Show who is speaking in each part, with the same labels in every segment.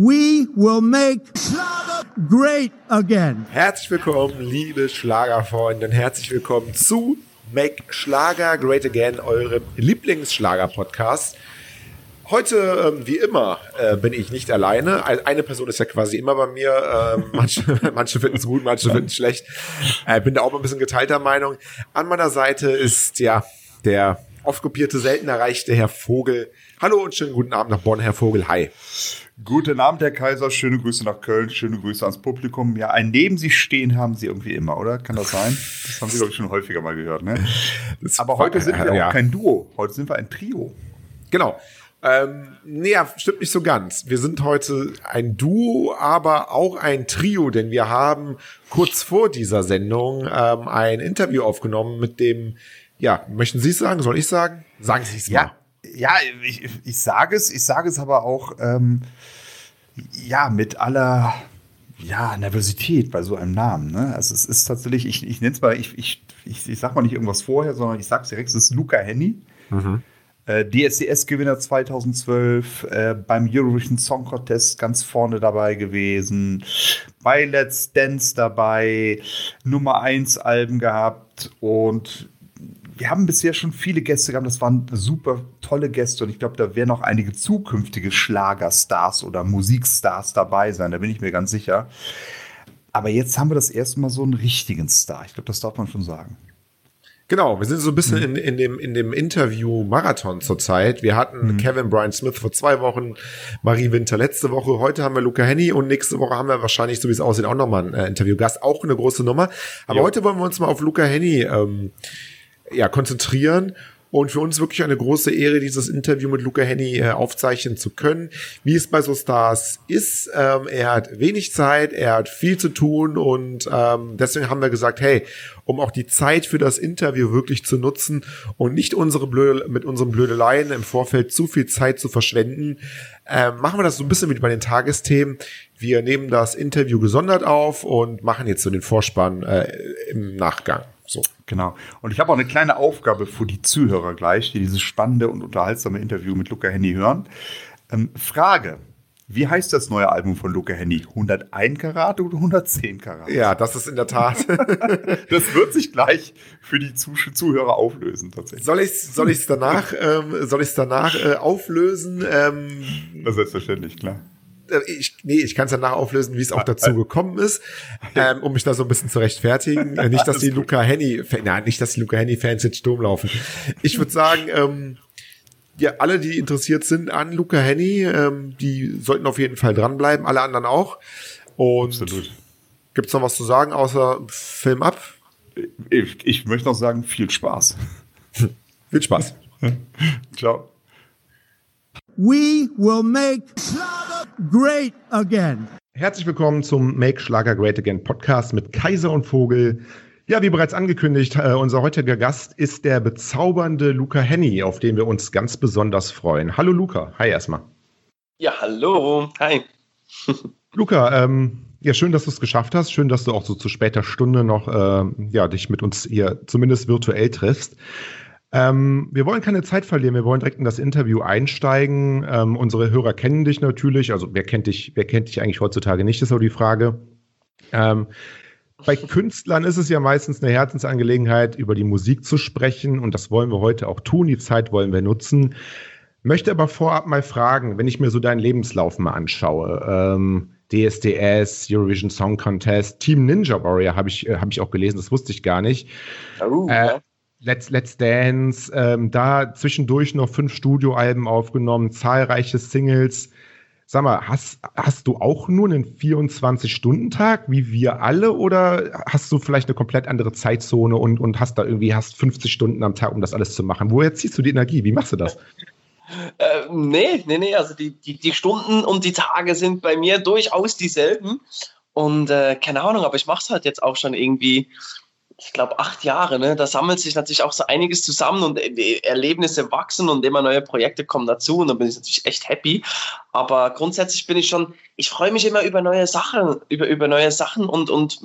Speaker 1: We will make Schlager great again.
Speaker 2: Herzlich willkommen, liebe Schlagerfreunde, und herzlich willkommen zu Make Schlager Great Again, eurem Lieblingsschlager-Podcast. Heute, ähm, wie immer, äh, bin ich nicht alleine. Eine Person ist ja quasi immer bei mir. Ähm, manche manche finden es gut, manche finden es schlecht. Äh, bin da auch ein bisschen geteilter Meinung. An meiner Seite ist ja der oft kopierte, selten erreichte Herr Vogel. Hallo und schönen guten Abend nach Bonn, Herr Vogel. Hi.
Speaker 3: Guten Abend, Herr Kaiser. Schöne Grüße nach Köln. Schöne Grüße ans Publikum. Ja, ein Neben Sie stehen haben Sie irgendwie immer, oder? Kann das sein? Das haben Sie, glaube ich, schon häufiger mal gehört. Ne? Aber heute sind wir ja. auch kein Duo. Heute sind wir ein Trio.
Speaker 2: Genau. Ähm, nee, stimmt nicht so ganz. Wir sind heute ein Duo, aber auch ein Trio, denn wir haben kurz vor dieser Sendung ähm, ein Interview aufgenommen mit dem, ja, möchten Sie es sagen? Soll ich sagen? Sagen Sie es
Speaker 3: mal. Ja, ich, ich sage es, ich sage es aber auch, ähm, ja, mit aller ja, Nervosität bei so einem Namen. Ne? Also es ist tatsächlich, ich, ich nenne es mal, ich, ich, ich, ich sag mal nicht irgendwas vorher, sondern ich sage es direkt, es ist Luca Henny. Mhm. Äh, DSDS-Gewinner 2012, äh, beim Eurovision Song Contest ganz vorne dabei gewesen, bei Let's Dance dabei, Nummer 1 Alben gehabt und wir haben bisher schon viele Gäste gehabt, das waren super tolle Gäste und ich glaube, da werden auch einige zukünftige Schlagerstars oder Musikstars dabei sein, da bin ich mir ganz sicher. Aber jetzt haben wir das erste Mal so einen richtigen Star. Ich glaube, das darf man schon sagen.
Speaker 2: Genau, wir sind so ein bisschen mhm. in, in dem, in dem Interview-Marathon zurzeit. Wir hatten mhm. Kevin Brian Smith vor zwei Wochen, Marie Winter letzte Woche, heute haben wir Luca Henny und nächste Woche haben wir wahrscheinlich, so wie es aussieht, auch nochmal einen äh, Interviewgast, auch eine große Nummer. Aber jo. heute wollen wir uns mal auf Luca Henny ähm, ja, konzentrieren und für uns wirklich eine große Ehre, dieses Interview mit Luca Henny äh, aufzeichnen zu können. Wie es bei so Stars ist, ähm, er hat wenig Zeit, er hat viel zu tun und ähm, deswegen haben wir gesagt, hey, um auch die Zeit für das Interview wirklich zu nutzen und nicht unsere Blöde, mit unseren Blödeleien im Vorfeld zu viel Zeit zu verschwenden, äh, machen wir das so ein bisschen wie bei den Tagesthemen. Wir nehmen das Interview gesondert auf und machen jetzt so den Vorspann äh, im Nachgang. So.
Speaker 3: Genau. Und ich habe auch eine kleine Aufgabe für die Zuhörer gleich, die dieses spannende und unterhaltsame Interview mit Luca Henny hören. Ähm, Frage. Wie heißt das neue Album von Luca Henny? 101 Karat oder 110 Karat?
Speaker 2: Ja, das ist in der Tat.
Speaker 3: das wird sich gleich für die Zuhörer auflösen, tatsächlich.
Speaker 2: Soll ich es soll ich's danach, ähm, soll ich's danach äh, auflösen? Ähm,
Speaker 3: das ist selbstverständlich, klar.
Speaker 2: Äh, ich, nee, ich kann es danach auflösen, wie es auch dazu gekommen ist, ähm, um mich da so ein bisschen zu rechtfertigen. Äh, nicht, dass die Luca Henny, nein, nicht, dass die Luca Henny Fans jetzt Sturm laufen. Ich würde sagen, ähm, ja, alle, die interessiert sind an Luca Henny, ähm, die sollten auf jeden Fall dranbleiben, alle anderen auch. Und Absolut. Gibt's noch was zu sagen, außer Film ab?
Speaker 3: Ich, ich möchte noch sagen, viel Spaß.
Speaker 2: viel Spaß.
Speaker 3: Ciao.
Speaker 1: We will make great again.
Speaker 2: Herzlich willkommen zum Make Schlager Great Again Podcast mit Kaiser und Vogel. Ja, wie bereits angekündigt, äh, unser heutiger Gast ist der bezaubernde Luca Henny, auf den wir uns ganz besonders freuen. Hallo Luca, hi erstmal.
Speaker 4: Ja, hallo, hi.
Speaker 2: Luca, ähm, ja, schön, dass du es geschafft hast. Schön, dass du auch so zu später Stunde noch äh, ja, dich mit uns hier zumindest virtuell triffst. Ähm, wir wollen keine Zeit verlieren, wir wollen direkt in das Interview einsteigen. Ähm, unsere Hörer kennen dich natürlich, also wer kennt dich, wer kennt dich eigentlich heutzutage nicht, ist so die Frage. Ähm, bei Künstlern ist es ja meistens eine Herzensangelegenheit, über die Musik zu sprechen und das wollen wir heute auch tun, die Zeit wollen wir nutzen. Möchte aber vorab mal fragen, wenn ich mir so deinen Lebenslauf mal anschaue, ähm, DSDS, Eurovision Song Contest, Team Ninja Warrior habe ich, äh, hab ich auch gelesen, das wusste ich gar nicht. Oh, äh, ja. Let's, Let's Dance, ähm, da zwischendurch noch fünf Studioalben aufgenommen, zahlreiche Singles. Sag mal, hast, hast du auch nur einen 24-Stunden-Tag, wie wir alle, oder hast du vielleicht eine komplett andere Zeitzone und, und hast da irgendwie hast 50 Stunden am Tag, um das alles zu machen? Woher ziehst du die Energie? Wie machst du das?
Speaker 4: Äh, nee, nee, nee, also die, die, die Stunden und die Tage sind bei mir durchaus dieselben. Und äh, keine Ahnung, aber ich mache es halt jetzt auch schon irgendwie ich glaube, acht Jahre, ne? da sammelt sich natürlich auch so einiges zusammen und Erlebnisse wachsen und immer neue Projekte kommen dazu und da bin ich natürlich echt happy. Aber grundsätzlich bin ich schon, ich freue mich immer über neue Sachen, über, über neue Sachen und, und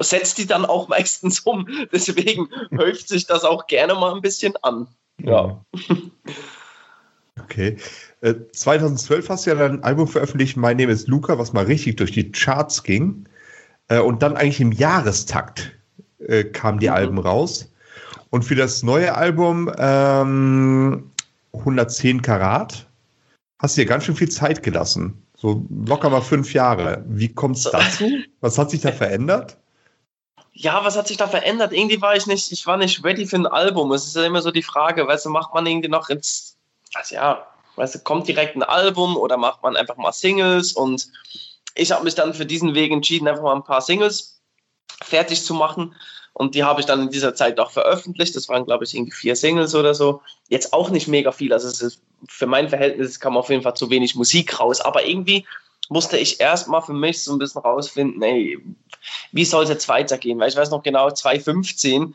Speaker 4: setze die dann auch meistens um. Deswegen häuft sich das auch gerne mal ein bisschen an. Ja.
Speaker 3: Okay. Äh, 2012 hast du ja dein Album veröffentlicht, My Name is Luca, was mal richtig durch die Charts ging. Äh, und dann eigentlich im Jahrestakt äh, kamen die mhm. Alben raus. Und für das neue Album ähm, 110 Karat hast du dir ganz schön viel Zeit gelassen. So locker mal fünf Jahre. Wie kommt es dazu? Was hat sich da verändert?
Speaker 4: Ja, was hat sich da verändert? Irgendwie war ich nicht, ich war nicht ready für ein Album. Es ist ja immer so die Frage, weißt du, macht man irgendwie noch jetzt, also ja, weißt du, kommt direkt ein Album oder macht man einfach mal Singles? Und ich habe mich dann für diesen Weg entschieden, einfach mal ein paar Singles fertig zu machen. Und die habe ich dann in dieser Zeit auch veröffentlicht. Das waren, glaube ich, irgendwie vier Singles oder so. Jetzt auch nicht mega viel. Also ist, für mein Verhältnis kam auf jeden Fall zu wenig Musik raus. Aber irgendwie musste ich erstmal für mich so ein bisschen rausfinden, ey, wie soll es jetzt weitergehen? Weil ich weiß noch genau, 2015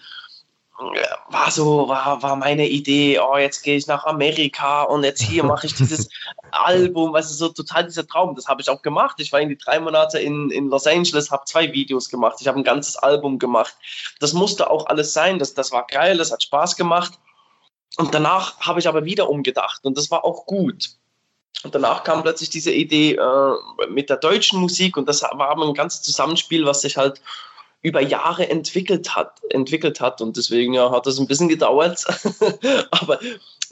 Speaker 4: war so, war, war meine Idee, oh, jetzt gehe ich nach Amerika und jetzt hier mache ich dieses Album, du, so total dieser Traum. Das habe ich auch gemacht. Ich war irgendwie drei Monate in, in Los Angeles, habe zwei Videos gemacht, ich habe ein ganzes Album gemacht. Das musste auch alles sein, das, das war geil, das hat Spaß gemacht. Und danach habe ich aber wieder umgedacht und das war auch gut. Und danach kam plötzlich diese Idee äh, mit der deutschen Musik und das war aber ein ganzes Zusammenspiel, was sich halt über Jahre entwickelt hat, entwickelt hat. Und deswegen ja, hat das ein bisschen gedauert. Aber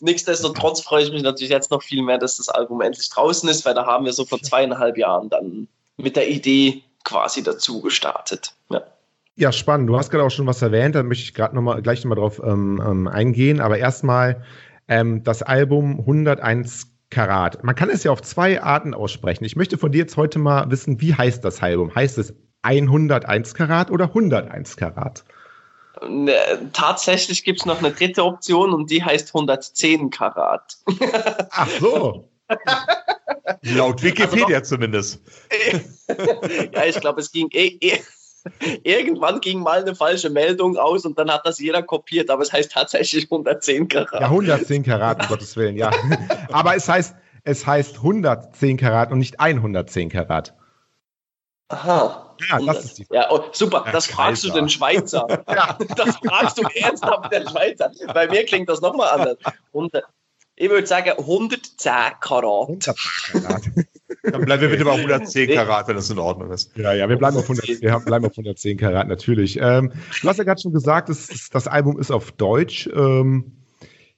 Speaker 4: nichtsdestotrotz freue ich mich natürlich jetzt noch viel mehr, dass das Album endlich draußen ist, weil da haben wir so vor zweieinhalb Jahren dann mit der Idee quasi dazu gestartet. Ja.
Speaker 2: Ja, spannend. Du hast gerade auch schon was erwähnt, da möchte ich gerade noch mal, gleich nochmal drauf ähm, ähm, eingehen. Aber erstmal ähm, das Album 101 Karat. Man kann es ja auf zwei Arten aussprechen. Ich möchte von dir jetzt heute mal wissen, wie heißt das Album? Heißt es 101 Karat oder 101 Karat?
Speaker 4: Ne, tatsächlich gibt es noch eine dritte Option und die heißt 110 Karat.
Speaker 2: Ach so.
Speaker 3: Laut Wikipedia also zumindest.
Speaker 4: ja, ich glaube, es ging eh, eh, Irgendwann ging mal eine falsche Meldung aus und dann hat das jeder kopiert, aber es heißt tatsächlich 110 Karat.
Speaker 2: Ja, 110 Karat, um Gottes Willen, ja. aber es heißt, es heißt 110 Karat und nicht 110 Karat.
Speaker 4: Aha.
Speaker 2: Ja, das ist die
Speaker 4: Frage. Ja, oh, super, das Kaiser. fragst du den Schweizer. ja. Das fragst du ernsthaft den Schweizer. Bei mir klingt das nochmal anders. Und, ich würde sagen 110 Karat. 110
Speaker 3: Karat. Dann bleiben wir bitte bei 110 Karat, wenn das in Ordnung ist.
Speaker 2: Ja, ja, wir bleiben auf 100, wir bleiben auf 110 Karat, natürlich. Ähm, du hast ja gerade schon gesagt, das, das Album ist auf Deutsch. Ähm,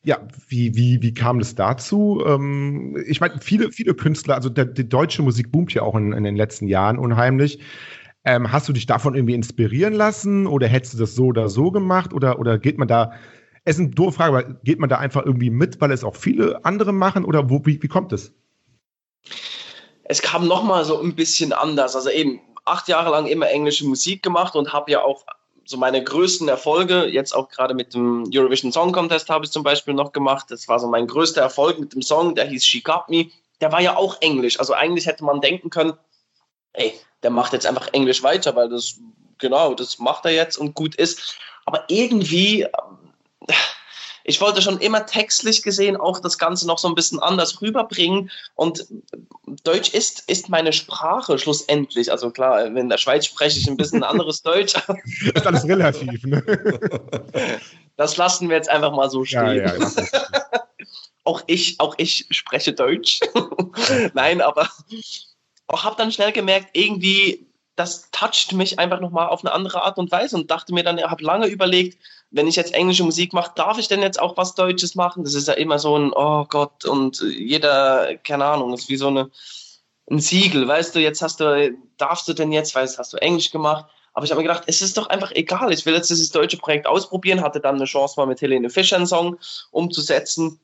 Speaker 2: ja, wie, wie, wie kam es dazu? Ähm, ich meine, viele, viele Künstler, also der, die deutsche Musik boomt ja auch in, in den letzten Jahren unheimlich. Ähm, hast du dich davon irgendwie inspirieren lassen oder hättest du das so oder so gemacht oder, oder geht man da, es ist eine doofe Frage, aber geht man da einfach irgendwie mit, weil es auch viele andere machen oder wo, wie, wie kommt es?
Speaker 4: Es kam nochmal so ein bisschen anders. Also eben acht Jahre lang immer englische Musik gemacht und habe ja auch so meine größten Erfolge, jetzt auch gerade mit dem Eurovision Song Contest habe ich zum Beispiel noch gemacht. Das war so mein größter Erfolg mit dem Song, der hieß She Got Me. Der war ja auch Englisch. Also eigentlich hätte man denken können, ey, der macht jetzt einfach Englisch weiter, weil das, genau, das macht er jetzt und gut ist. Aber irgendwie, ich wollte schon immer textlich gesehen auch das Ganze noch so ein bisschen anders rüberbringen. Und Deutsch ist, ist meine Sprache schlussendlich. Also klar, in der Schweiz spreche ich ein bisschen anderes Deutsch.
Speaker 2: ist alles relativ, ne?
Speaker 4: Das lassen wir jetzt einfach mal so stehen. Ja, ja, auch ich, auch ich spreche Deutsch. Nein, aber auch habe dann schnell gemerkt, irgendwie das toucht mich einfach nochmal auf eine andere Art und Weise und dachte mir dann, habe lange überlegt, wenn ich jetzt englische Musik mache, darf ich denn jetzt auch was Deutsches machen? Das ist ja immer so ein, oh Gott, und jeder, keine Ahnung, ist wie so eine, ein Siegel, weißt du, jetzt hast du, darfst du denn jetzt, weißt hast du Englisch gemacht? Aber ich habe mir gedacht, es ist doch einfach egal. Ich will jetzt dieses deutsche Projekt ausprobieren, hatte dann eine Chance mal mit Helene Fischer einen Song umzusetzen.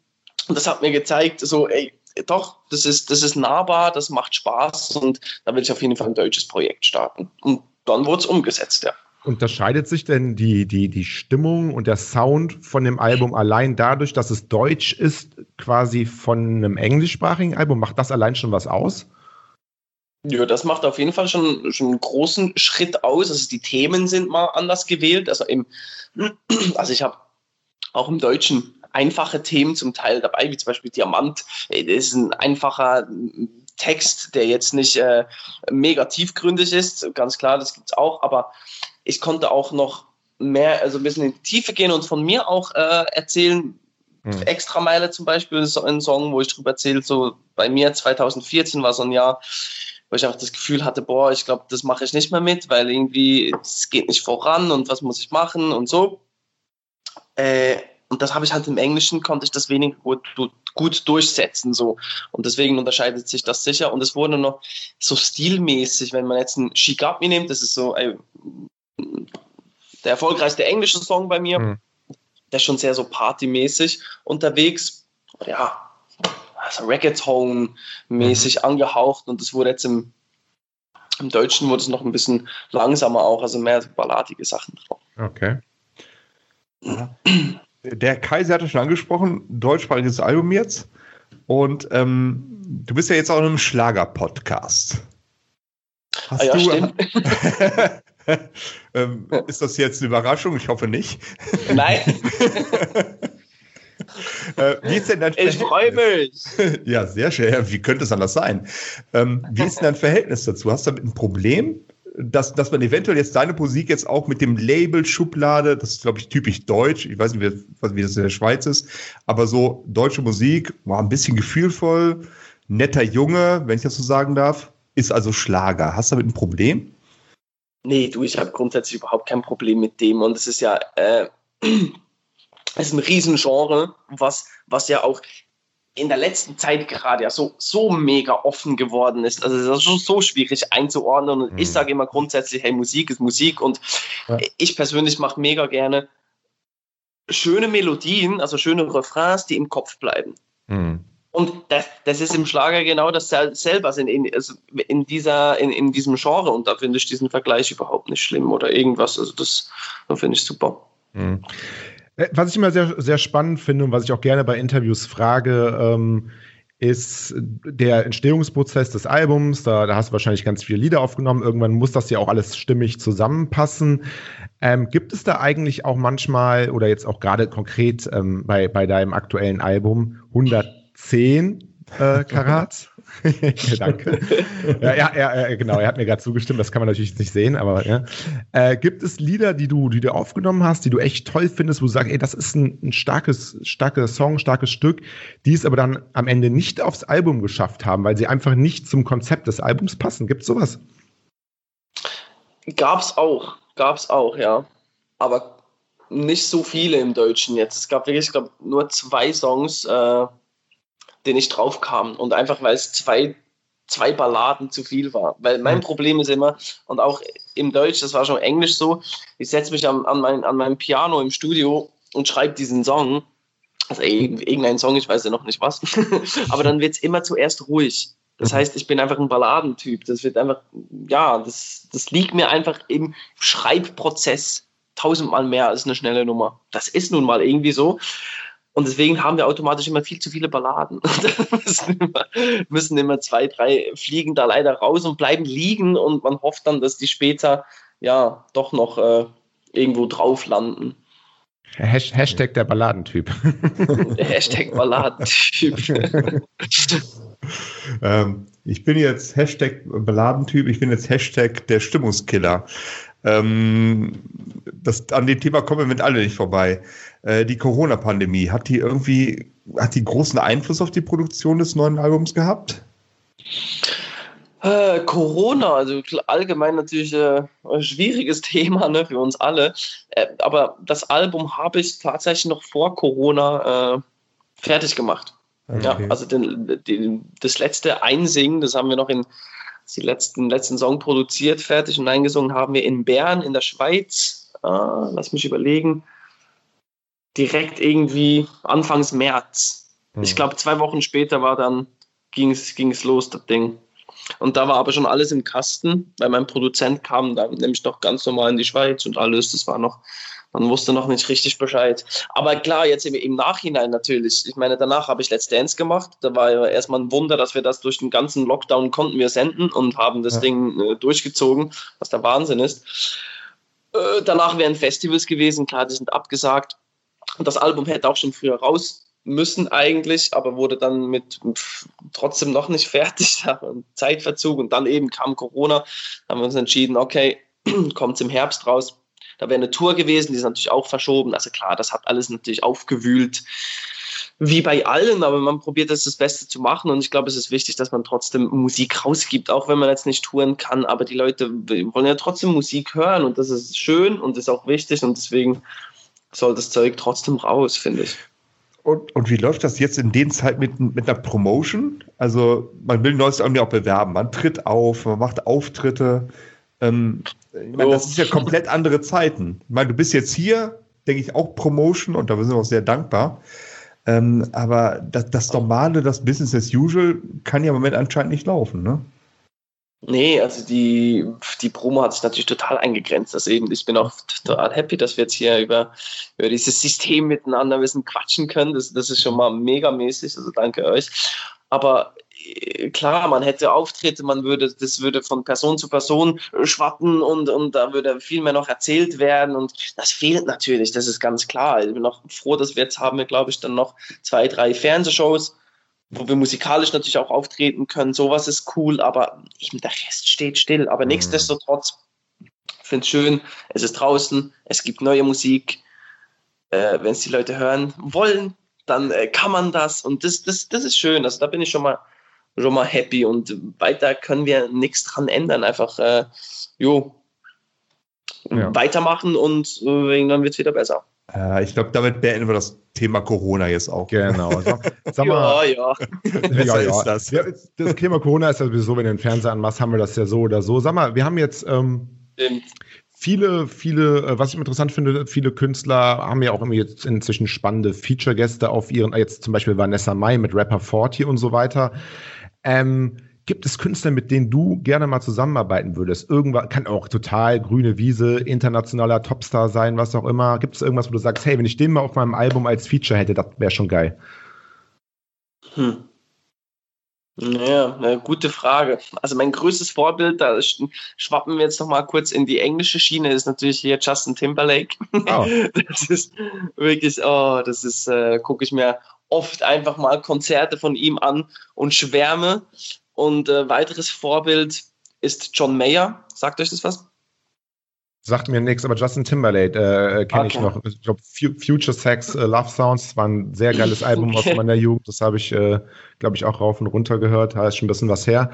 Speaker 4: Und das hat mir gezeigt, so, ey, doch, das ist, das ist nahbar, das macht Spaß und da will ich auf jeden Fall ein deutsches Projekt starten. Und dann wurde es umgesetzt, ja.
Speaker 2: Unterscheidet sich denn die, die, die Stimmung und der Sound von dem Album allein dadurch, dass es deutsch ist, quasi von einem englischsprachigen Album? Macht das allein schon was aus?
Speaker 4: Ja, das macht auf jeden Fall schon, schon einen großen Schritt aus. Also die Themen sind mal anders gewählt. Also, im, also ich habe auch im Deutschen einfache Themen zum Teil dabei, wie zum Beispiel Diamant. Das ist ein einfacher Text, der jetzt nicht äh, mega tiefgründig ist. Ganz klar, das gibt es auch. Aber ich konnte auch noch mehr, also ein bisschen in die Tiefe gehen und von mir auch äh, erzählen, Mhm. Extrameile zum Beispiel ist ein Song, wo ich drüber erzähle, so bei mir 2014 war so ein Jahr, wo ich auch das Gefühl hatte, boah, ich glaube, das mache ich nicht mehr mit, weil irgendwie es geht nicht voran und was muss ich machen und so. Äh, und das habe ich halt im Englischen, konnte ich das weniger gut, gut durchsetzen. so Und deswegen unterscheidet sich das sicher. Und es wurde noch so stilmäßig, wenn man jetzt einen Me nimmt, das ist so äh, der erfolgreichste englische Song bei mir. Mhm. Der ist schon sehr so partymäßig unterwegs. Ja, also Reggaeton-mäßig mhm. angehaucht. Und das wurde jetzt im, im Deutschen wurde es noch ein bisschen langsamer auch, also mehr balladige Sachen drauf.
Speaker 2: Okay.
Speaker 3: Ja der Kaiser hatte schon angesprochen, deutschsprachiges Album jetzt. Und ähm, du bist ja jetzt auch in einem Schlager-Podcast.
Speaker 4: Hast ah, ja,
Speaker 3: du, ähm, ist das jetzt eine Überraschung? Ich hoffe nicht.
Speaker 4: Nein.
Speaker 3: äh, wie ist denn dein
Speaker 4: ich freue mich.
Speaker 3: ja, sehr schön. Wie könnte es anders sein? Ähm, wie ist denn dein Verhältnis dazu? Hast du damit ein Problem? Dass, dass man eventuell jetzt deine Musik jetzt auch mit dem Label Schublade, das ist, glaube ich, typisch deutsch, ich weiß nicht, wie, wie das in der Schweiz ist, aber so deutsche Musik, war ein bisschen gefühlvoll, netter Junge, wenn ich das so sagen darf, ist also Schlager. Hast du damit ein Problem?
Speaker 4: Nee, du, ich habe grundsätzlich überhaupt kein Problem mit dem und es ist ja, äh, es ist ein Riesengenre, was, was ja auch in der letzten Zeit gerade ja so, so mega offen geworden ist. Also es ist schon so schwierig einzuordnen. Und mhm. ich sage immer grundsätzlich, hey, Musik ist Musik. Und ja. ich persönlich mache mega gerne schöne Melodien, also schöne Refrains, die im Kopf bleiben. Mhm. Und das, das ist im Schlager genau dasselbe, also in, also in, dieser, in, in diesem Genre. Und da finde ich diesen Vergleich überhaupt nicht schlimm oder irgendwas. Also das, das finde ich super. Mhm.
Speaker 2: Äh, was ich immer sehr, sehr spannend finde und was ich auch gerne bei Interviews frage, ähm, ist der Entstehungsprozess des Albums. Da, da, hast du wahrscheinlich ganz viele Lieder aufgenommen. Irgendwann muss das ja auch alles stimmig zusammenpassen. Ähm, gibt es da eigentlich auch manchmal oder jetzt auch gerade konkret ähm, bei, bei deinem aktuellen Album 110 äh, Karat? Danke. ja, ja, ja, genau, er hat mir gerade zugestimmt, das kann man natürlich nicht sehen, aber ja. Äh, gibt es Lieder, die du, die du aufgenommen hast, die du echt toll findest, wo du sagst, ey, das ist ein, ein starkes, starkes Song, starkes Stück, die es aber dann am Ende nicht aufs Album geschafft haben, weil sie einfach nicht zum Konzept des Albums passen? Gibt es sowas?
Speaker 4: Gab's auch, gab's auch, ja. Aber nicht so viele im Deutschen jetzt. Es gab wirklich, ich glaube, nur zwei Songs, äh, den ich drauf kam. Und einfach, weil es zwei, zwei Balladen zu viel war. Weil mein mhm. Problem ist immer, und auch im Deutsch, das war schon Englisch so, ich setze mich an, an, mein, an meinem Piano im Studio und schreibe diesen Song. Also irgendein Song, ich weiß ja noch nicht was. Aber dann wird es immer zuerst ruhig. Das mhm. heißt, ich bin einfach ein Balladentyp. Das wird einfach, ja, das, das liegt mir einfach im Schreibprozess tausendmal mehr als eine schnelle Nummer. Das ist nun mal irgendwie so. Und deswegen haben wir automatisch immer viel zu viele Balladen. müssen, immer, müssen immer zwei, drei fliegen da leider raus und bleiben liegen und man hofft dann, dass die später ja doch noch äh, irgendwo drauf landen.
Speaker 2: Hashtag der Balladentyp.
Speaker 4: Hashtag Balladentyp.
Speaker 3: ähm, ich bin jetzt Hashtag Balladentyp, ich bin jetzt Hashtag der Stimmungskiller. Ähm, das, an dem Thema kommen wir mit alle nicht vorbei. Äh, die Corona-Pandemie, hat die irgendwie, hat die großen Einfluss auf die Produktion des neuen Albums gehabt?
Speaker 4: Äh, Corona, also allgemein natürlich äh, ein schwieriges Thema ne, für uns alle. Äh, aber das Album habe ich tatsächlich noch vor Corona äh, fertig gemacht. Okay. Ja, also den, den, das letzte Einsingen, das haben wir noch in die letzten, letzten Song produziert, fertig und eingesungen haben wir in Bern in der Schweiz. Ah, lass mich überlegen direkt irgendwie Anfangs März. Mhm. Ich glaube, zwei Wochen später war dann, ging es los, das Ding. Und da war aber schon alles im Kasten, weil mein Produzent kam dann nämlich noch ganz normal in die Schweiz und alles. Das war noch, man wusste noch nicht richtig Bescheid. Aber klar, jetzt im, im Nachhinein natürlich. Ich meine, danach habe ich Let's Dance gemacht. Da war ja erstmal ein Wunder, dass wir das durch den ganzen Lockdown konnten wir senden und haben das ja. Ding äh, durchgezogen, was der Wahnsinn ist. Äh, danach wären Festivals gewesen, klar, die sind abgesagt. Und das Album hätte auch schon früher raus müssen eigentlich, aber wurde dann mit trotzdem noch nicht fertig, Zeitverzug und dann eben kam Corona, haben wir uns entschieden, okay, kommt es im Herbst raus. Da wäre eine Tour gewesen, die ist natürlich auch verschoben. Also klar, das hat alles natürlich aufgewühlt. wie bei allen, aber man probiert es das Beste zu machen und ich glaube, es ist wichtig, dass man trotzdem Musik rausgibt, auch wenn man jetzt nicht touren kann, aber die Leute wollen ja trotzdem Musik hören und das ist schön und ist auch wichtig und deswegen soll das Zeug trotzdem raus, finde ich.
Speaker 5: Und, und wie läuft das jetzt in den Zeit mit, mit einer Promotion? Also man will ein neues Album ja auch bewerben, man tritt auf, man macht Auftritte. Ähm, ich meine, das ist ja komplett andere Zeiten. Ich meine, du bist jetzt hier, denke ich, auch Promotion und da sind wir auch sehr dankbar. Ähm, aber das, das Normale, das Business as usual, kann ja im Moment anscheinend nicht laufen, ne?
Speaker 4: Nee, also die, die Promo hat sich natürlich total eingegrenzt. Also eben, ich bin auch total happy, dass wir jetzt hier über, über dieses System miteinander ein bisschen quatschen können. Das, das ist schon mal mega mäßig, also danke euch. Aber äh, klar, man hätte Auftritte, man würde, das würde von Person zu Person schwappen und, und da würde viel mehr noch erzählt werden und das fehlt natürlich, das ist ganz klar. Ich bin noch froh, dass wir jetzt haben glaube ich, dann noch zwei, drei Fernsehshows wo wir musikalisch natürlich auch auftreten können. Sowas ist cool, aber eben der Rest steht still. Aber mhm. nichtsdestotrotz finde ich schön, es ist draußen, es gibt neue Musik. Äh, Wenn es die Leute hören wollen, dann äh, kann man das und das, das, das ist schön. Also da bin ich schon mal, schon mal happy und weiter können wir nichts dran ändern. Einfach, äh, jo, ja. weitermachen und äh, dann wird es wieder besser.
Speaker 5: Äh, ich glaube, damit beenden wir das Thema Corona jetzt auch.
Speaker 2: Genau. Sag, sag mal, ja, ja. ja, ja. Das. Ja, das Thema Corona ist ja sowieso, wenn du den Fernseher anmachst, haben wir das ja so oder so. Sag mal, wir haben jetzt ähm, viele, viele, äh, was ich interessant finde, viele Künstler haben ja auch immer jetzt inzwischen spannende Feature-Gäste auf ihren, jetzt zum Beispiel Vanessa Mai mit Rapper 40 und so weiter. Ähm, Gibt es Künstler, mit denen du gerne mal zusammenarbeiten würdest? Irgendwas kann auch total grüne Wiese, internationaler Topstar sein, was auch immer. Gibt es irgendwas, wo du sagst, hey, wenn ich den mal auf meinem Album als Feature hätte, das wäre schon geil?
Speaker 4: Hm. Ja, eine gute Frage. Also mein größtes Vorbild, da schwappen wir jetzt noch mal kurz in die englische Schiene, ist natürlich hier Justin Timberlake. Oh. Das ist wirklich, oh, das ist, äh, gucke ich mir oft einfach mal Konzerte von ihm an und schwärme. Und äh, weiteres Vorbild ist John Mayer. Sagt euch das was?
Speaker 2: Sagt mir nichts, aber Justin Timberlake äh, kenne okay. ich noch. Ich glaube, Future Sex äh, Love Sounds war ein sehr geiles Album okay. aus meiner Jugend. Das habe ich, äh, glaube ich, auch rauf und runter gehört. Da ist schon ein bisschen was her.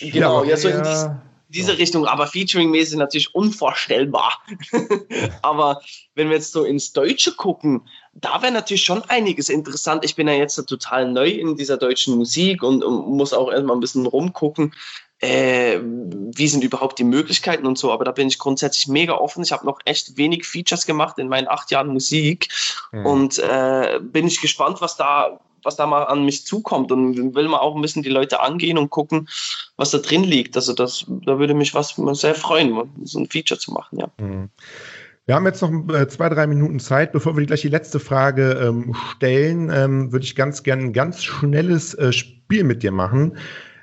Speaker 4: Genau, ja, ja so in dies, diese Richtung, aber featuring-mäßig natürlich unvorstellbar. aber wenn wir jetzt so ins Deutsche gucken, da wäre natürlich schon einiges interessant. Ich bin ja jetzt total neu in dieser deutschen Musik und, und muss auch erstmal ein bisschen rumgucken, äh, wie sind überhaupt die Möglichkeiten und so. Aber da bin ich grundsätzlich mega offen. Ich habe noch echt wenig Features gemacht in meinen acht Jahren Musik mhm. und äh, bin ich gespannt, was da was da mal an mich zukommt und will mal auch ein bisschen die Leute angehen und gucken, was da drin liegt. Also das, da würde mich was sehr freuen, so ein Feature zu machen, ja. Mhm.
Speaker 2: Wir haben jetzt noch äh, zwei, drei Minuten Zeit. Bevor wir gleich die letzte Frage ähm, stellen, ähm, würde ich ganz gerne ein ganz schnelles äh, Spiel mit dir machen.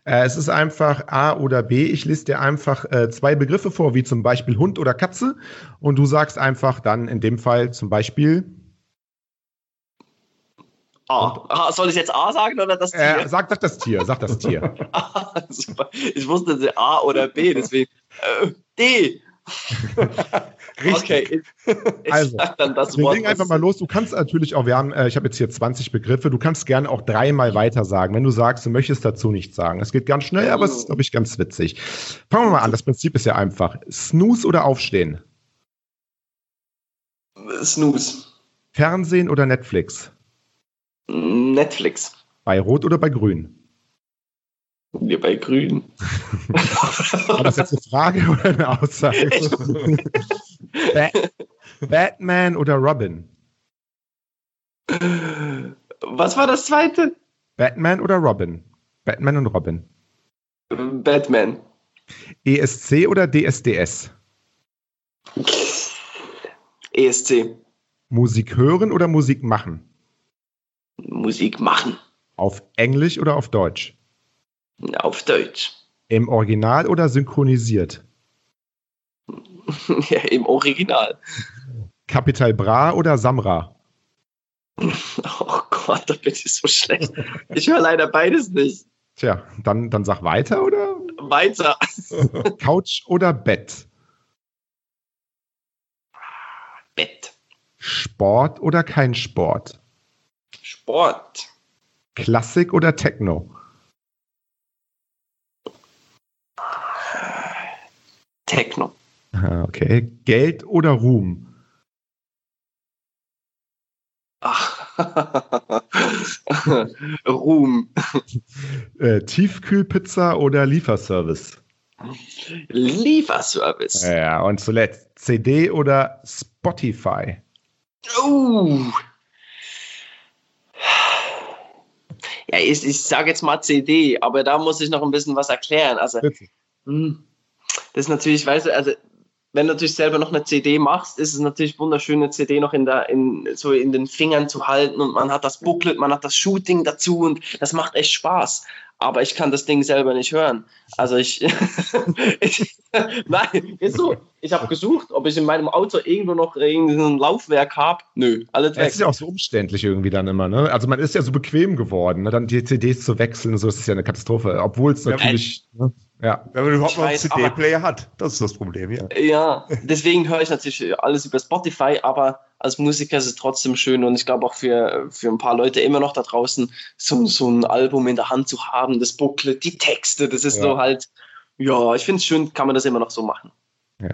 Speaker 2: Äh, es ist einfach A oder B. Ich lese dir einfach äh, zwei Begriffe vor, wie zum Beispiel Hund oder Katze. Und du sagst einfach dann in dem Fall zum Beispiel
Speaker 4: A. Soll ich jetzt A sagen oder das
Speaker 2: Tier? Äh, sag, sag das Tier, sag das Tier.
Speaker 4: ich wusste A oder B, deswegen. Äh, D.
Speaker 2: Richtig. Okay, ich, also, dann das wir legen einfach mal los. Du kannst natürlich auch, wir haben, äh, ich habe jetzt hier 20 Begriffe, du kannst gerne auch dreimal weiter sagen, wenn du sagst, du möchtest dazu nichts sagen. Es geht ganz schnell, aber es ist, glaube ich, ganz witzig. Fangen wir mal an, das Prinzip ist ja einfach. Snooze oder Aufstehen?
Speaker 4: Snooze.
Speaker 2: Fernsehen oder Netflix?
Speaker 4: Netflix.
Speaker 2: Bei Rot oder bei Grün?
Speaker 4: Ja, bei Grün.
Speaker 2: War das jetzt eine Frage oder eine Aussage? ba Batman oder Robin?
Speaker 4: Was war das zweite?
Speaker 2: Batman oder Robin? Batman und Robin.
Speaker 4: Batman.
Speaker 2: ESC oder DSDS?
Speaker 4: ESC.
Speaker 2: Musik hören oder Musik machen?
Speaker 4: Musik machen.
Speaker 2: Auf Englisch oder auf Deutsch?
Speaker 4: Auf Deutsch.
Speaker 2: Im Original oder synchronisiert?
Speaker 4: ja, im Original.
Speaker 2: Capital Bra oder Samra?
Speaker 4: Oh Gott, da bin ich so schlecht. Ich höre leider beides nicht.
Speaker 2: Tja, dann, dann sag weiter oder?
Speaker 4: Weiter.
Speaker 2: Couch oder Bett?
Speaker 4: Bett.
Speaker 2: Sport oder kein Sport?
Speaker 4: Sport.
Speaker 2: Klassik oder Techno?
Speaker 4: Techno.
Speaker 2: Okay. Geld oder Ruhm?
Speaker 4: Ach. Ruhm.
Speaker 2: Äh, Tiefkühlpizza oder Lieferservice?
Speaker 4: Lieferservice.
Speaker 2: Ja, und zuletzt CD oder Spotify?
Speaker 4: Uh. Ja, ich, ich sage jetzt mal CD, aber da muss ich noch ein bisschen was erklären. Also, hm, das ist natürlich, weißt du, also wenn du natürlich selber noch eine CD machst, ist es natürlich wunderschön, eine CD noch in der, in, so in den Fingern zu halten und man hat das Booklet, man hat das Shooting dazu und das macht echt Spaß. Aber ich kann das Ding selber nicht hören. Also ich, ich nein, ist so. Ich habe gesucht, ob ich in meinem Auto irgendwo noch irgendein Laufwerk habe. Nö, alles
Speaker 2: Es
Speaker 4: weg.
Speaker 2: ist ja auch so umständlich irgendwie dann immer, ne? Also man ist ja so bequem geworden, ne? dann die CDs zu wechseln, so das ist ja eine Katastrophe. Obwohl es natürlich, ne? Ja.
Speaker 5: Wenn man überhaupt noch einen CD-Player hat. Das ist das Problem, ja.
Speaker 4: Ja, deswegen höre ich natürlich alles über Spotify, aber als Musiker ist es trotzdem schön und ich glaube auch für, für ein paar Leute immer noch da draußen, so, so ein Album in der Hand zu haben, das Booklet, die Texte, das ist
Speaker 2: Ja.
Speaker 4: so halt, ja, ich finde es schön, kann man das immer noch so machen.
Speaker 2: ja.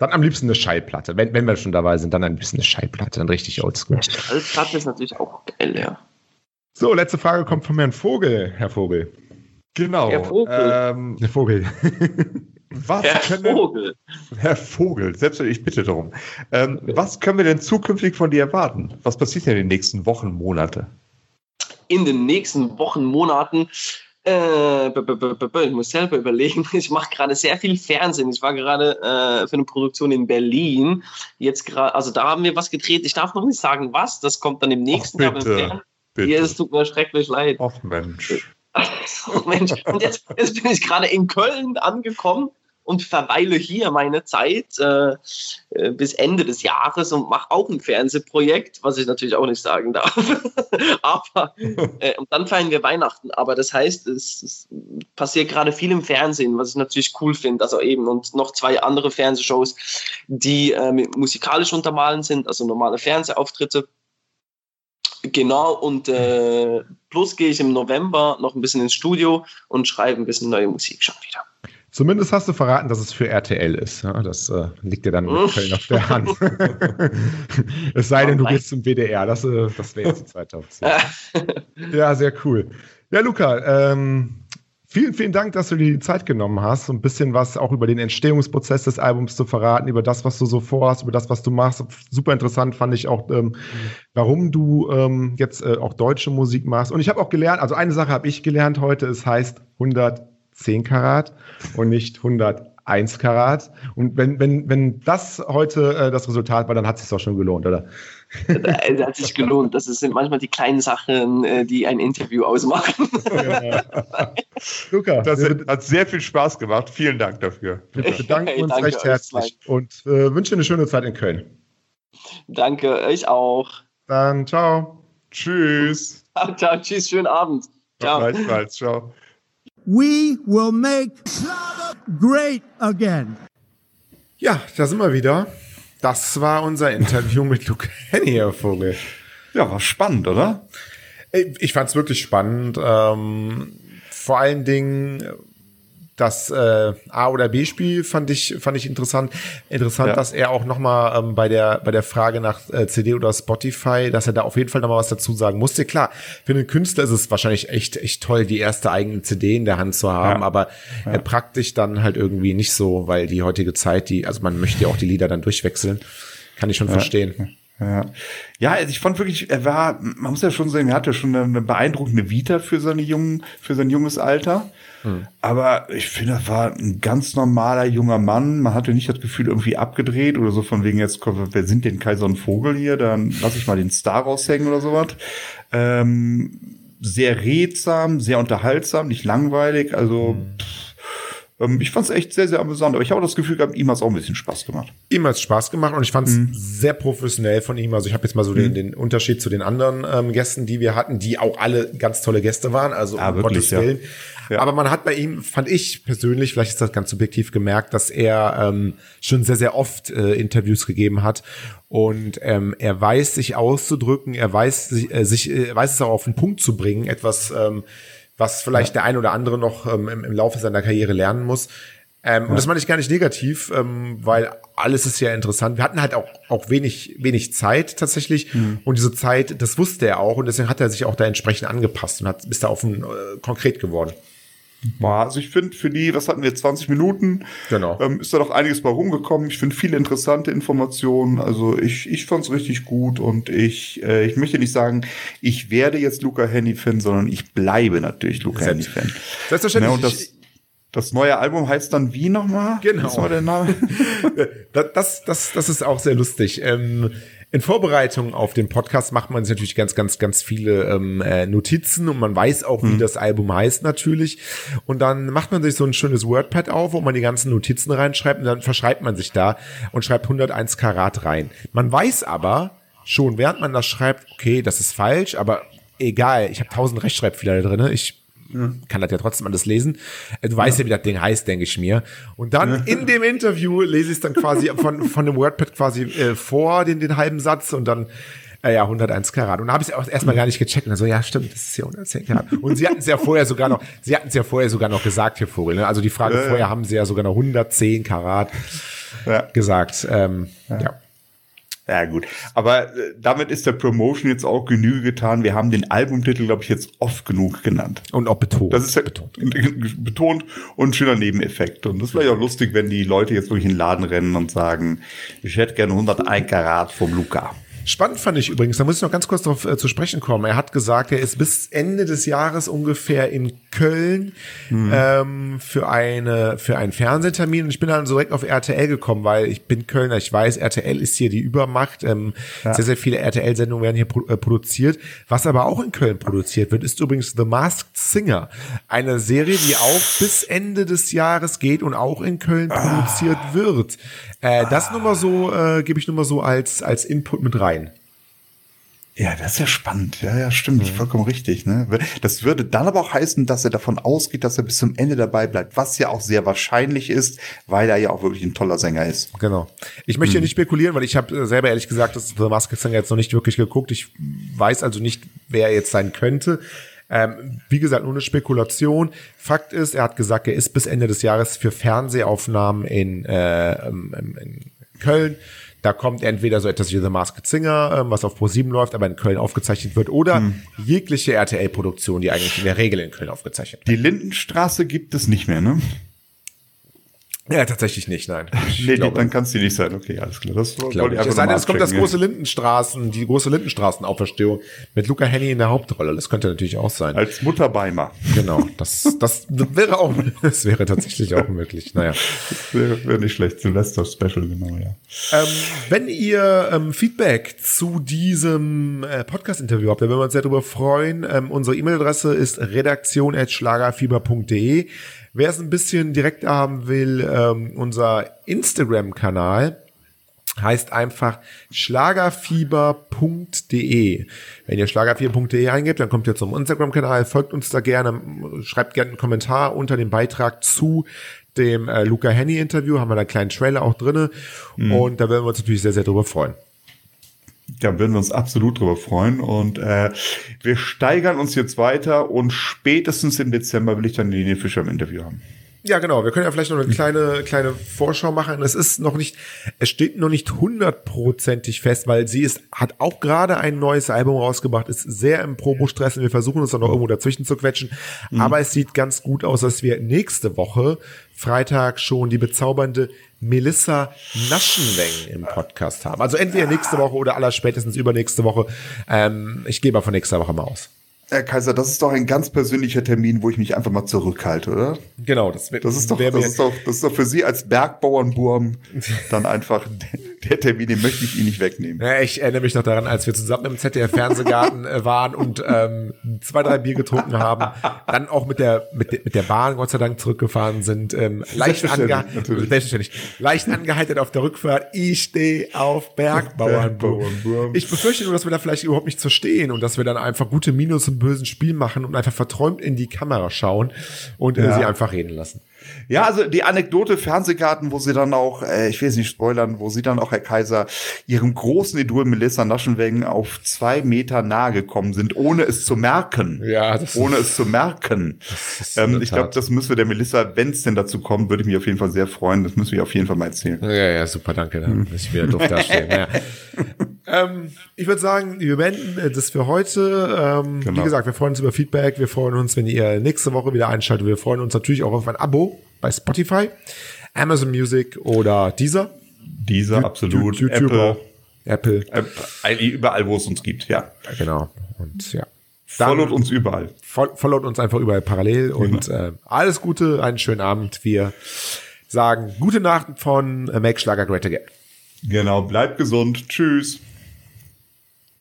Speaker 2: Dann am liebsten eine Schallplatte. Wenn, wenn wir schon dabei sind, dann am liebsten eine Schallplatte, dann richtig oldschool.
Speaker 4: Alles Platte ist natürlich auch geil, ja.
Speaker 2: So, letzte Frage kommt von Herrn Vogel, Herr Vogel.
Speaker 5: Genau.
Speaker 4: Herr Vogel.
Speaker 5: Ähm,
Speaker 2: Herr Vogel.
Speaker 5: was
Speaker 4: Herr
Speaker 5: können,
Speaker 4: Vogel.
Speaker 5: Herr Vogel, selbst ich bitte darum. Ähm, was können wir denn zukünftig von dir erwarten? Was passiert denn in den nächsten Wochen, Monate?
Speaker 4: in den nächsten Wochen, Monaten. Äh, ich muss selber überlegen. Ich mache gerade sehr viel Fernsehen. Ich war gerade äh, für eine Produktion in Berlin. Jetzt gerade, also da haben wir was gedreht. Ich darf noch nicht sagen, was. Das kommt dann im nächsten Jahr. beim
Speaker 5: bitte,
Speaker 4: Fernsehen.
Speaker 5: bitte.
Speaker 4: Ja, es tut mir schrecklich leid.
Speaker 5: Ach Mensch.
Speaker 4: Mensch, und jetzt, jetzt bin ich gerade in Köln angekommen und verweile hier meine Zeit äh, äh, bis Ende des Jahres und mache auch ein Fernsehprojekt, was ich natürlich auch nicht sagen darf. Aber äh, und dann feiern wir Weihnachten. Aber das heißt, es, es passiert gerade viel im Fernsehen, was ich natürlich cool finde. Also eben und noch zwei andere Fernsehshows, die äh, musikalisch untermalen sind, also normale Fernsehauftritte. Genau, und äh, plus gehe ich im November noch ein bisschen ins Studio und schreibe ein bisschen neue Musik schon wieder.
Speaker 2: Zumindest hast du verraten, dass es für RTL ist. Ja, das äh, liegt dir dann mit Köln auf der Hand. es sei denn, du gehst zum WDR. Das, äh, das wäre jetzt die zweite Option. ja, sehr cool. Ja, Luca, ähm, vielen, vielen Dank, dass du dir die Zeit genommen hast, so ein bisschen was auch über den Entstehungsprozess des Albums zu verraten, über das, was du so vorhast, über das, was du machst. Super interessant fand ich auch, ähm, warum du ähm, jetzt äh, auch deutsche Musik machst. Und ich habe auch gelernt, also eine Sache habe ich gelernt heute, es heißt 110 Karat und nicht 101 Karat. Und wenn, wenn, wenn das heute äh, das Resultat war, dann hat es sich auch schon gelohnt, oder?
Speaker 4: Das hat sich gelohnt. Das sind manchmal die kleinen Sachen, äh, die ein Interview ausmachen.
Speaker 2: Luca,
Speaker 5: Das hat, sehr viel Spaß gemacht. Vielen Dank dafür.
Speaker 2: Wir bedanken
Speaker 4: Hey,
Speaker 2: uns recht herzlich und äh, wünschen eine schöne Zeit in Köln.
Speaker 4: Danke, euch auch.
Speaker 2: Dann ciao.
Speaker 5: Tschüss.
Speaker 4: Ciao, ciao, tschüss, schönen Abend. Ciao.
Speaker 5: Gleichfalls. Ciao.
Speaker 1: We will make great again.
Speaker 2: Ja, da sind wir wieder. Das war unser Interview mit Luke Henny, Herr Vogel.
Speaker 5: Ja, war spannend, oder?
Speaker 2: Ich fand es wirklich spannend. Ähm, vor allen Dingen äh, das äh, A- oder B-Spiel fand ich, fand ich interessant. Interessant,
Speaker 5: Ja.
Speaker 2: dass er auch nochmal ähm, bei, der, bei der Frage nach äh, CD oder Spotify, dass er da auf jeden Fall nochmal was dazu sagen musste. Klar, für einen Künstler ist es wahrscheinlich echt, echt toll, die erste eigene CD in der Hand zu haben,
Speaker 5: Ja.
Speaker 2: aber äh, praktisch dann halt irgendwie nicht so, weil die heutige Zeit, die, also man möchte ja auch die Lieder dann durchwechseln. Kann ich schon verstehen.
Speaker 5: Ja. ja, also ich fand wirklich, er war, man muss ja schon sagen, er hatte schon eine beeindruckende Vita für seine jungen, für sein junges Alter. Aber ich finde, er war ein ganz normaler junger Mann. Man hatte nicht das Gefühl, irgendwie abgedreht oder so von wegen jetzt, wer sind denn Kaiser und Vogel hier? Dann lass ich mal den Star raushängen oder sowas. Ähm, sehr redsam, sehr unterhaltsam, nicht langweilig. Also pff,
Speaker 3: ähm, ich fand es echt sehr, sehr amüsant. Aber ich habe das Gefühl gehabt, ihm hat es auch ein bisschen Spaß gemacht.
Speaker 2: Ihm hat es Spaß gemacht und ich fand es mhm. sehr professionell von ihm. Also ich habe jetzt mal so mhm. den, den Unterschied zu den anderen ähm, Gästen, die wir hatten, die auch alle ganz tolle Gäste waren. Also
Speaker 3: ah, um wirklich, Gottes Willen.
Speaker 2: Ja. Ja. Aber man hat bei ihm, fand ich persönlich, vielleicht ist das ganz subjektiv gemerkt, dass er ähm, schon sehr, sehr oft äh, Interviews gegeben hat und ähm, er weiß sich auszudrücken, er weiß sich, äh, sich äh, weiß es auch auf den Punkt zu bringen, etwas ähm, was vielleicht ja. der ein oder andere noch ähm, im, im, Laufe seiner Karriere lernen muss. Ähm, ja. Und das meine ich gar nicht negativ, ähm, weil alles ist ja interessant. Wir hatten halt auch, auch wenig, wenig Zeit tatsächlich. Mhm. Und diese Zeit, das wusste er auch. Und deswegen hat er sich auch da entsprechend angepasst und hat, ist da offen äh, konkret geworden.
Speaker 3: War, also ich finde, für die, was hatten wir, 20 Minuten,
Speaker 2: genau.
Speaker 3: ähm, ist da doch einiges bei rumgekommen. Ich finde viele interessante Informationen. Also ich, ich fand es richtig gut und ich, äh, ich möchte nicht sagen, ich werde jetzt Luca Henny-Fan, sondern ich bleibe natürlich Luca Henny-Fan.
Speaker 2: Selbstverständlich.
Speaker 3: Ja, und das, das neue Album heißt dann wie nochmal?
Speaker 2: Genau.
Speaker 3: Was war der Name?
Speaker 2: das, das, das ist auch sehr lustig. Ähm, in Vorbereitung auf den Podcast macht man sich natürlich ganz, ganz, ganz viele ähm, äh, Notizen und man weiß auch, wie mhm. das Album heißt natürlich. Und dann macht man sich so ein schönes WordPad auf, wo man die ganzen Notizen reinschreibt und dann verschreibt man sich da und schreibt 101 Karat rein. Man weiß aber schon, während man das schreibt, okay, das ist falsch, aber egal, ich habe tausend Rechtschreibfehler da drin. Ich kann das ja trotzdem alles lesen. Äh, du weißt ja, wie das Ding heißt, denke ich mir. Und dann in dem Interview lese ich es dann quasi von, von dem WordPad quasi äh, vor, den, den halben Satz und dann äh, ja, 101 Karat. Und da habe ich es auch erstmal gar nicht gecheckt. Und dann so, ja, stimmt, das ist ja 110 Karat. Und sie hatten es ja vorher sogar noch, sie hatten es ja vorher sogar noch gesagt, hier Vogel. Ne? Also die Frage äh. vorher haben sie ja sogar noch 110 Karat ja. gesagt. Ähm, ja. ja.
Speaker 3: Ja, gut. Aber äh, damit ist der Promotion jetzt auch Genüge getan. Wir haben den Albumtitel, glaube ich, jetzt oft genug genannt.
Speaker 2: Und auch betont.
Speaker 3: Das ist ja betont. betont und schöner Nebeneffekt. Und das ist vielleicht auch lustig, wenn die Leute jetzt wirklich in den Laden rennen und sagen, ich hätte gerne 101 Karat vom Luca.
Speaker 2: Spannend fand ich übrigens, da muss ich noch ganz kurz darauf äh, zu sprechen kommen. Er hat gesagt, er ist bis Ende des Jahres ungefähr in Köln mhm. ähm, für eine für einen Fernsehtermin und ich bin dann so direkt auf RTL gekommen, weil ich bin Kölner, ich weiß, RTL ist hier die Übermacht. Ähm, ja. Sehr, sehr viele RTL-Sendungen werden hier pro, äh, produziert. Was aber auch in Köln produziert wird, ist übrigens The Masked Singer. Eine Serie, die auch bis Ende des Jahres geht und auch in Köln ah. produziert wird. Äh, das nur mal so, äh, gebe ich nur mal so als, als Input mit rein.
Speaker 3: Ja, das ist ja spannend. Ja, ja, stimmt. Mhm. Vollkommen richtig. Ne? Das würde dann aber auch heißen, dass er davon ausgeht, dass er bis zum Ende dabei bleibt, was ja auch sehr wahrscheinlich ist, weil er ja auch wirklich ein toller Sänger ist.
Speaker 2: Genau. Ich möchte mhm. nicht spekulieren, weil ich habe äh, selber ehrlich gesagt das The Masked Singer jetzt noch nicht wirklich geguckt. Ich weiß also nicht, wer er jetzt sein könnte. Ähm, wie gesagt, nur eine Spekulation. Fakt ist, er hat gesagt, er ist bis Ende des Jahres für Fernsehaufnahmen in, äh, in Köln. Da kommt entweder so etwas wie The Masked Singer, ähm, was auf Pro7 läuft, aber in Köln aufgezeichnet wird, oder hm. jegliche RTL-Produktion, die eigentlich in der Regel in Köln aufgezeichnet
Speaker 3: wird. Die Lindenstraße gibt es nicht mehr, ne?
Speaker 2: Ja, tatsächlich nicht, nein.
Speaker 3: nee, glaube, dann kann es die nicht sein. Okay, alles klar.
Speaker 2: Das glaube ich. Es sei denn, es kommt das große Lindenstraßen, die große Lindenstraßenauferstehung mit Luca Henny in der Hauptrolle. Das könnte natürlich auch sein.
Speaker 3: Als Mutter Beimer.
Speaker 2: Genau. Das, das wäre auch, das wäre tatsächlich auch möglich. Naja.
Speaker 3: Wäre, wäre nicht schlecht. Silvester Special, genau, ja.
Speaker 2: Ähm, wenn ihr ähm, Feedback zu diesem äh, Podcast-Interview habt, dann würden wir uns sehr darüber freuen. Ähm, unsere E-Mail-Adresse ist redaktion.schlagerfieber.de. Wer es ein bisschen direkter haben will, ähm, unser Instagram-Kanal heißt einfach schlagerfieber.de. Wenn ihr schlagerfieber.de eingebt, dann kommt ihr zum Instagram-Kanal, folgt uns da gerne, schreibt gerne einen Kommentar unter dem Beitrag zu dem äh, Luca Henny Interview, haben wir da einen kleinen Trailer auch drinne mhm. und da werden wir uns natürlich sehr, sehr drüber freuen.
Speaker 3: Da würden wir uns absolut drüber freuen. Und äh, wir steigern uns jetzt weiter und spätestens im Dezember will ich dann Linie Fischer im Interview haben.
Speaker 2: Ja, genau. Wir können ja vielleicht noch eine kleine, kleine Vorschau machen. Es ist noch nicht, es steht noch nicht hundertprozentig fest, weil sie ist, hat auch gerade ein neues Album rausgebracht, ist sehr im Probo-Stress und wir versuchen uns dann noch irgendwo dazwischen zu quetschen. Mhm. Aber es sieht ganz gut aus, dass wir nächste Woche Freitag schon die bezaubernde Melissa Naschenweng im Podcast haben. Also entweder nächste Woche oder aller spätestens übernächste Woche. Ähm, ich gehe mal von nächster Woche mal aus.
Speaker 3: Herr Kaiser, das ist doch ein ganz persönlicher Termin, wo ich mich einfach mal zurückhalte, oder?
Speaker 2: Genau, das,
Speaker 3: das ist doch, das ist doch, das ist doch für Sie als Bergbauernburm dann einfach Der Termin, den möchte ich Ihnen nicht wegnehmen.
Speaker 2: Ja, ich erinnere mich noch daran, als wir zusammen im ZDF-Fernsehgarten äh, waren und ähm, zwei, drei Bier getrunken haben, dann auch mit der, mit, der- mit der Bahn Gott sei Dank zurückgefahren sind, ähm, leicht, ange leicht angehalten auf der Rückfahrt. Ich stehe auf Bergbauernburg. Ich befürchte nur, dass wir da vielleicht überhaupt nicht verstehen und dass wir dann einfach gute Minus zum bösen Spiel machen und einfach verträumt in die Kamera schauen und äh,
Speaker 3: Ja.
Speaker 2: sie einfach reden lassen.
Speaker 3: Ja, also die Anekdote Fernsehgarten, wo sie dann auch, äh, ich will es nicht spoilern, wo sie dann auch, Herr Kaiser, ihrem großen Idol Melissa Naschenwegen auf zwei Meter nahe gekommen sind, ohne es zu merken.
Speaker 2: Ja, das
Speaker 3: ohne es zu merken.
Speaker 2: ist
Speaker 3: Ähm, ich glaube, das müssen wir der Melissa, wenn es denn dazu kommt, würde ich mich auf jeden Fall sehr freuen. Das müssen wir auf jeden Fall mal erzählen.
Speaker 2: Ja, ja, super, danke. Dann muss ich wieder doof dastehen. Naja. Ähm, ich würde sagen, wir beenden äh, das für heute. Ähm, Wie
Speaker 3: Genau.
Speaker 2: gesagt, wir freuen uns über Feedback. Wir freuen uns, wenn ihr nächste Woche wieder einschaltet. Wir freuen uns natürlich auch auf ein Abo bei Spotify, Amazon Music oder Deezer.
Speaker 3: Dieser absolut.
Speaker 2: YouTube
Speaker 3: Apple.
Speaker 2: Apple.
Speaker 3: App, eigentlich überall, wo es uns gibt,
Speaker 2: ja. Genau. Und ja.
Speaker 3: Followt uns überall.
Speaker 2: Fol followt uns einfach überall parallel und
Speaker 3: Genau.
Speaker 2: äh, alles Gute, einen schönen Abend. Wir sagen gute Nacht von äh, Make Schlager Great Again.
Speaker 3: Genau, bleibt gesund. Tschüss.